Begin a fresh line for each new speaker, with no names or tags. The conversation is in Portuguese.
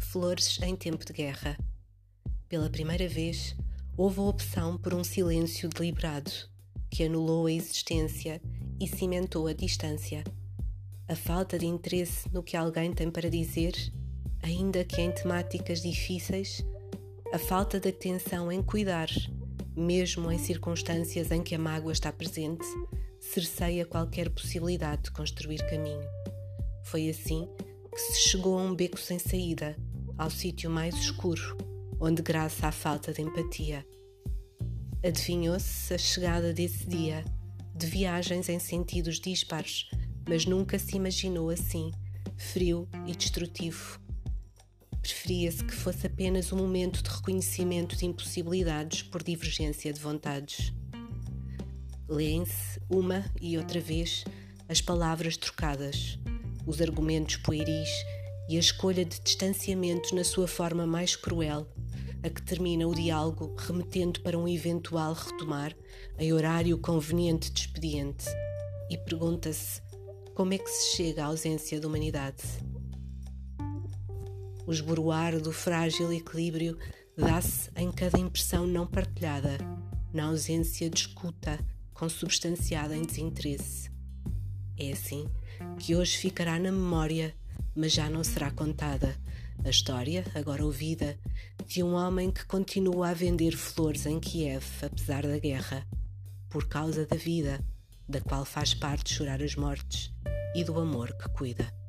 Flores em tempo de guerra. Pela primeira vez, houve a opção por um silêncio deliberado, que anulou a existência e cimentou a distância. A falta de interesse no que alguém tem para dizer, ainda que em temáticas difíceis, a falta de atenção em cuidar, mesmo em circunstâncias em que a mágoa está presente, cerceia qualquer possibilidade de construir caminho. Foi assim que se chegou a um beco sem saída, ao sítio mais escuro, onde graça à falta de empatia. Adivinhou-se a chegada desse dia, de viagens em sentidos dispares, mas nunca se imaginou assim, frio e destrutivo. Preferia-se que fosse apenas um momento de reconhecimento de impossibilidades por divergência de vontades. Leem-se uma e outra vez as palavras trocadas, os argumentos pueris e a escolha de distanciamento na sua forma mais cruel, a que termina o diálogo remetendo para um eventual retomar em horário conveniente de expediente. E pergunta-se como é que se chega à ausência de humanidade. O esboroar do frágil equilíbrio dá-se em cada impressão não partilhada, na ausência de escuta consubstanciada em desinteresse. É assim que hoje ficará na memória, mas já não será contada, a história, agora ouvida, de um homem que continua a vender flores em Kiev apesar da guerra, por causa da vida, da qual faz parte chorar as mortes e do amor que cuida.